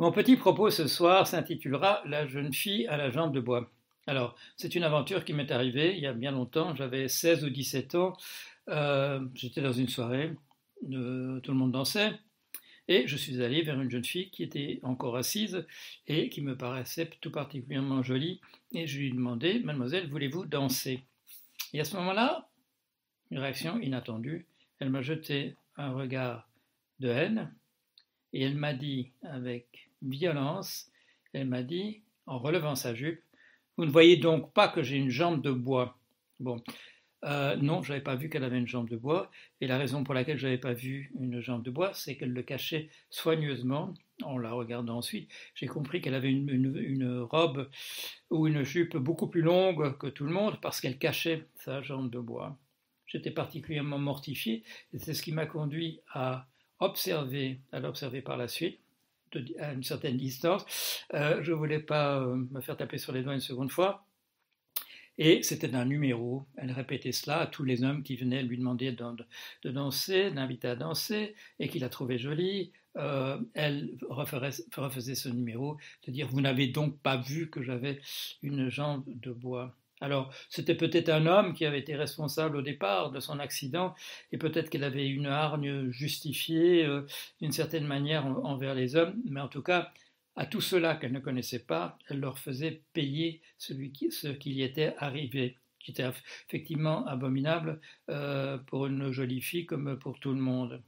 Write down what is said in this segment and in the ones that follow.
Mon petit propos ce soir s'intitulera La jeune fille à la jambe de bois. Alors, c'est une aventure qui m'est arrivée il y a bien longtemps, j'avais 16 ou 17 ans, euh, j'étais dans une soirée, euh, tout le monde dansait, et je suis allé vers une jeune fille qui était encore assise et qui me paraissait tout particulièrement jolie, et je lui ai demandé, mademoiselle, voulez-vous danser? Et à ce moment-là, une réaction inattendue, elle m'a jeté un regard de haine, et elle m'a dit avec violence, elle m'a dit, en relevant sa jupe, Vous ne voyez donc pas que j'ai une jambe de bois? Bon, euh, non, je n'avais pas vu qu'elle avait une jambe de bois, et la raison pour laquelle je n'avais pas vu une jambe de bois, c'est qu'elle le cachait soigneusement. En la regardant ensuite, j'ai compris qu'elle avait une, robe ou une jupe beaucoup plus longue que tout le monde parce qu'elle cachait sa jambe de bois. J'étais particulièrement mortifié, et c'est ce qui m'a conduit à observer, à l'observer par la suite, à une certaine distance. Euh, je ne voulais pas euh, me faire taper sur les doigts une seconde fois. Et c'était un numéro. Elle répétait cela à tous les hommes qui venaient lui demander de, danser, d'inviter à danser, et qu'il la trouvait jolie. Euh, elle refaisait ce numéro, de dire Vous n'avez donc pas vu que j'avais une jambe de bois. Alors, c'était peut-être un homme qui avait été responsable au départ de son accident, et peut-être qu'elle avait une hargne justifiée euh, d'une certaine manière envers les hommes, mais en tout cas, à tout cela qu'elle ne connaissait pas, elle leur faisait payer ce qui y était arrivé, qui était effectivement abominable euh, pour une jolie fille comme pour tout le monde.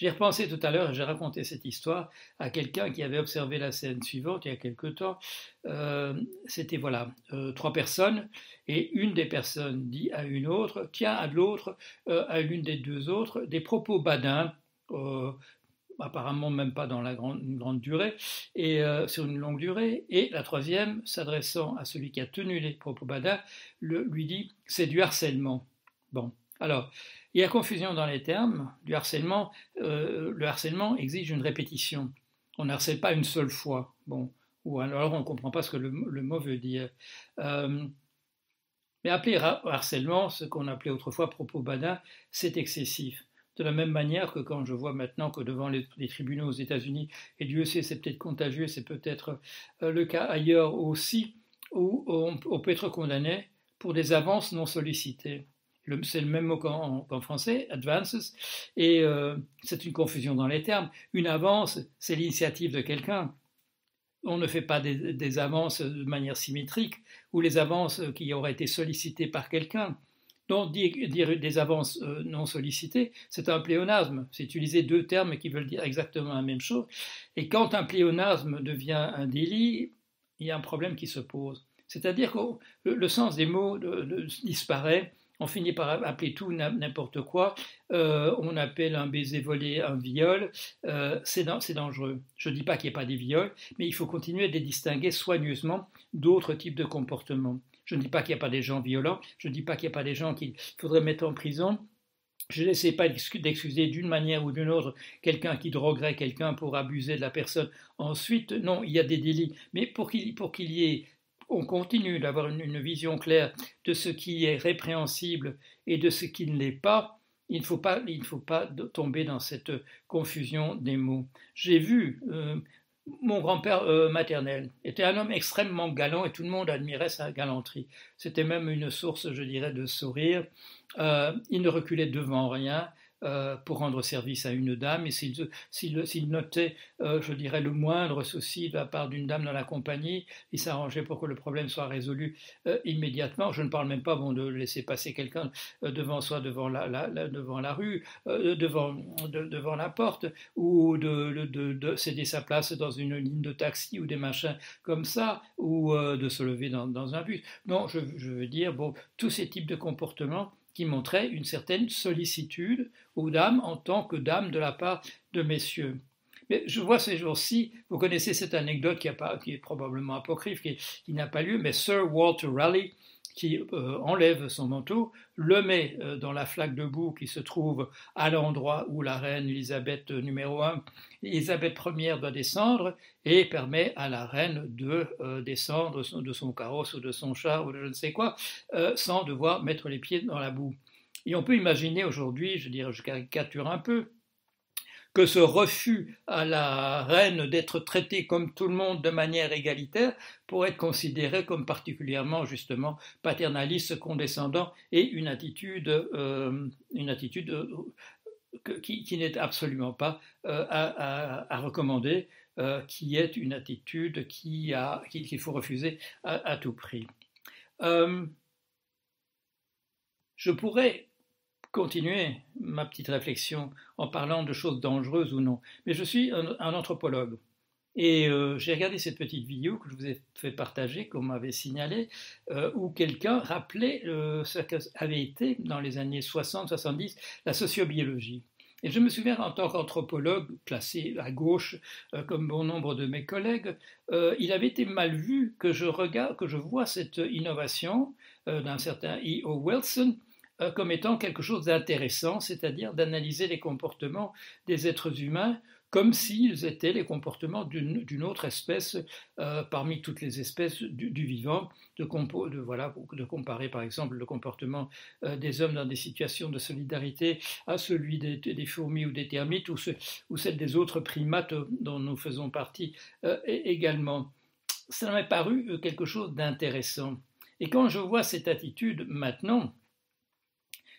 J'y ai repensé tout à l'heure j'ai raconté cette histoire à quelqu'un qui avait observé la scène suivante il y a quelque temps. Euh, c'était voilà, euh, trois personnes et une des personnes dit à une autre, tient à l'autre, euh, à l'une des deux autres, des propos badins, apparemment même pas dans la grande, une grande durée, et sur une longue durée. Et la troisième, s'adressant à celui qui a tenu les propos badins, lui dit c'est du harcèlement. Bon, alors il y a confusion dans les termes. Du harcèlement, euh, le harcèlement exige une répétition. On ne harcèle pas une seule fois. Bon, ou alors on ne comprend pas ce que le, mot veut dire. Euh, mais appeler harcèlement, ce qu'on appelait autrefois propos badin, c'est excessif. De la même manière que quand je vois maintenant que devant les, tribunaux aux États-Unis, et Dieu sait, c'est peut-être contagieux, c'est peut-être euh, le cas ailleurs aussi, où on peut être condamné pour des avances non sollicitées c'est le même mot qu'en français, advances, et euh, c'est une confusion dans les termes. Une avance, c'est l'initiative de quelqu'un. On ne fait pas des, avances de manière symétrique ou les avances qui auraient été sollicitées par quelqu'un. Donc dire, des avances euh, non sollicitées, c'est un pléonasme. C'est utiliser deux termes qui veulent dire exactement la même chose. Et quand un pléonasme devient un délit, il y a un problème qui se pose. C'est-à-dire que le, sens des mots disparaît on finit par appeler tout n'importe quoi, euh, on appelle un baiser volé un viol, euh, c'est dangereux. Je ne dis pas qu'il n'y a pas des viols, mais il faut continuer de distinguer soigneusement d'autres types de comportements. Je ne dis pas qu'il n'y a pas des gens violents, je ne dis pas qu'il n'y a pas des gens qu'il faudrait mettre en prison, je n'essaie pas d'excuser d'une manière ou d'une autre quelqu'un qui droguerait quelqu'un pour abuser de la personne. Ensuite, non, il y a des délits. Mais pour qu'il y ait on continue d'avoir une, vision claire de ce qui est répréhensible et de ce qui ne l'est pas, il ne faut pas, il faut pas tomber dans cette confusion des mots. J'ai vu euh, mon grand-père euh, maternel était un homme extrêmement galant et tout le monde admirait sa galanterie. C'était même une source, je dirais, de sourire. Euh, il ne reculait devant rien. Euh, pour rendre service à une dame, et s'il notait, euh, je dirais, le moindre souci de la part d'une dame dans la compagnie, il s'arrangeait pour que le problème soit résolu euh, immédiatement. Je ne parle même pas bon, de laisser passer quelqu'un devant soi, devant la, devant la rue, devant, devant la porte, ou de, de, céder sa place dans une ligne de taxi ou des machins comme ça, ou de se lever dans, dans un bus. Non, je, je veux dire, bon, tous ces types de comportements qui montrait une certaine sollicitude aux dames en tant que dames de la part de messieurs. Mais je vois ces jours-ci, vous connaissez cette anecdote qui, qui est probablement apocryphe, qui, qui n'a pas lieu, mais Sir Walter Raleigh, qui euh, enlève son manteau, le met euh, dans la flaque de boue qui se trouve à l'endroit où la reine Elisabeth euh, numéro 1, Elisabeth Ier doit descendre, et permet à la reine de descendre de son carrosse ou de son char ou de je ne sais quoi, sans devoir mettre les pieds dans la boue. Et on peut imaginer aujourd'hui, je dirais, je caricature un peu, que ce refus à la reine d'être traitée comme tout le monde de manière égalitaire pourrait être considéré comme particulièrement justement paternaliste, condescendant et une attitude, euh, une attitude euh, qui, n'est absolument pas euh, à, recommander, qui est une attitude qu'il qui, faut refuser à, tout prix. je pourrais continuer ma petite réflexion en parlant de choses dangereuses ou non. Mais je suis un, anthropologue. Et euh, j'ai regardé cette petite vidéo que je vous ai fait partager, qu'on m'avait signalé, euh, où quelqu'un rappelait euh, ce qu'avait été dans les années 60-70 la sociobiologie. Et je me souviens, en tant qu'anthropologue, placé à gauche, comme bon nombre de mes collègues, il avait été mal vu que je regarde, que je vois cette innovation d'un certain E.O. Wilson, euh, comme étant quelque chose d'intéressant, c'est-à-dire d'analyser les comportements des êtres humains comme s'ils étaient les comportements d'une autre espèce euh, parmi toutes les espèces du, vivant, de, voilà, de, comparer par exemple le comportement euh, des hommes dans des situations de solidarité à celui des, fourmis ou des termites ou, ou, celle des autres primates dont nous faisons partie également. Ça m'a paru quelque chose d'intéressant. Et quand je vois cette attitude maintenant,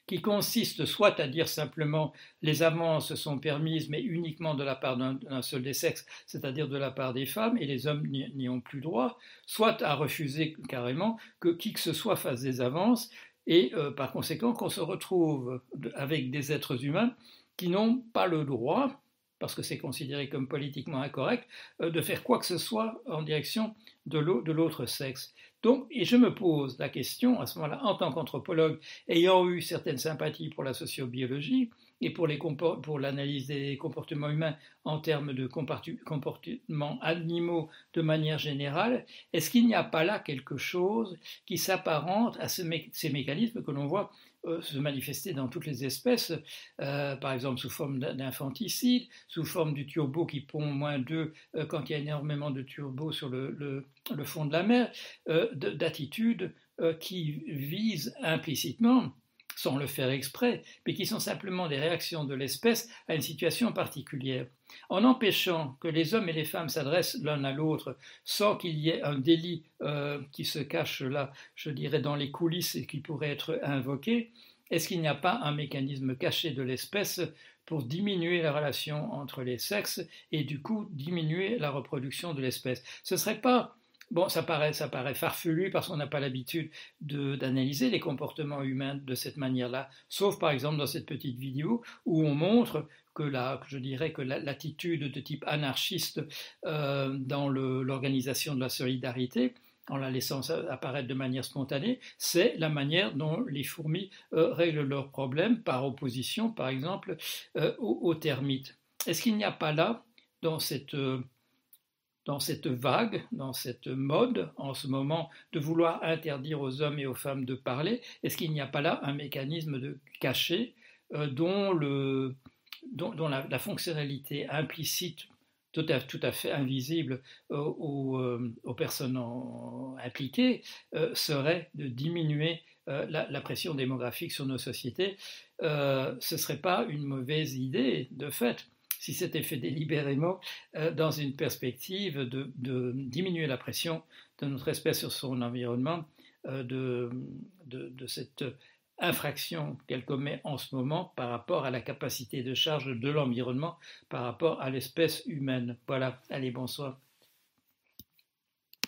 qui consiste soit à dire simplement les avances sont permises, mais uniquement de la part d'un seul des sexes, c'est-à-dire de la part des femmes, et les hommes n'y ont plus droit, soit à refuser carrément que qui que ce soit fasse des avances, et euh, par conséquent qu'on se retrouve avec des êtres humains qui n'ont pas le droit, parce que c'est considéré comme politiquement incorrect, euh, de faire quoi que ce soit en direction de l'autre sexe. Donc, et je me pose la question à ce moment-là, en tant qu'anthropologue, ayant eu certaines sympathies pour la sociobiologie et pour, l'analyse des comportements humains en termes de comportements animaux de manière générale, est-ce qu'il n'y a pas là quelque chose qui s'apparente à ces mécanismes que l'on voit se manifester dans toutes les espèces, euh, par exemple sous forme d'infanticide, sous forme du turbo qui pond moins d'œufs euh, quand il y a énormément de turbo sur le, le fond de la mer, d'attitudes qui visent implicitement sans le faire exprès, mais qui sont simplement des réactions de l'espèce à une situation particulière. En empêchant que les hommes et les femmes s'adressent l'un à l'autre sans qu'il y ait un délit euh, qui se cache là, je dirais, dans les coulisses et qui pourrait être invoqué, est-ce qu'il n'y a pas un mécanisme caché de l'espèce pour diminuer la relation entre les sexes et du coup diminuer la reproduction de l'espèce? Ce ne serait pas Bon, ça paraît, ça paraît farfelu parce qu'on n'a pas l'habitude d'analyser les comportements humains de cette manière-là, sauf par exemple dans cette petite vidéo où on montre que la, je dirais que l'attitude de type anarchiste euh, dans l'organisation de la solidarité, en la laissant apparaître de manière spontanée, c'est la manière dont les fourmis euh, règlent leurs problèmes par opposition, par exemple, euh, aux, termites. Est-ce qu'il n'y a pas là, dans cette dans cette vague, dans cette mode en ce moment de vouloir interdire aux hommes et aux femmes de parler Est-ce qu'il n'y a pas là un mécanisme de caché euh, dont, la, fonctionnalité implicite tout à, tout à fait invisible euh, euh, aux, personnes impliquées serait de diminuer la, la, pression démographique sur nos sociétés. ce ne serait pas une mauvaise idée de fait si c'était fait délibérément, euh, dans une perspective de, diminuer la pression de notre espèce sur son environnement, euh, de, de, cette infraction qu'elle commet en ce moment par rapport à la capacité de charge de l'environnement par rapport à l'espèce humaine. Voilà, allez, bonsoir.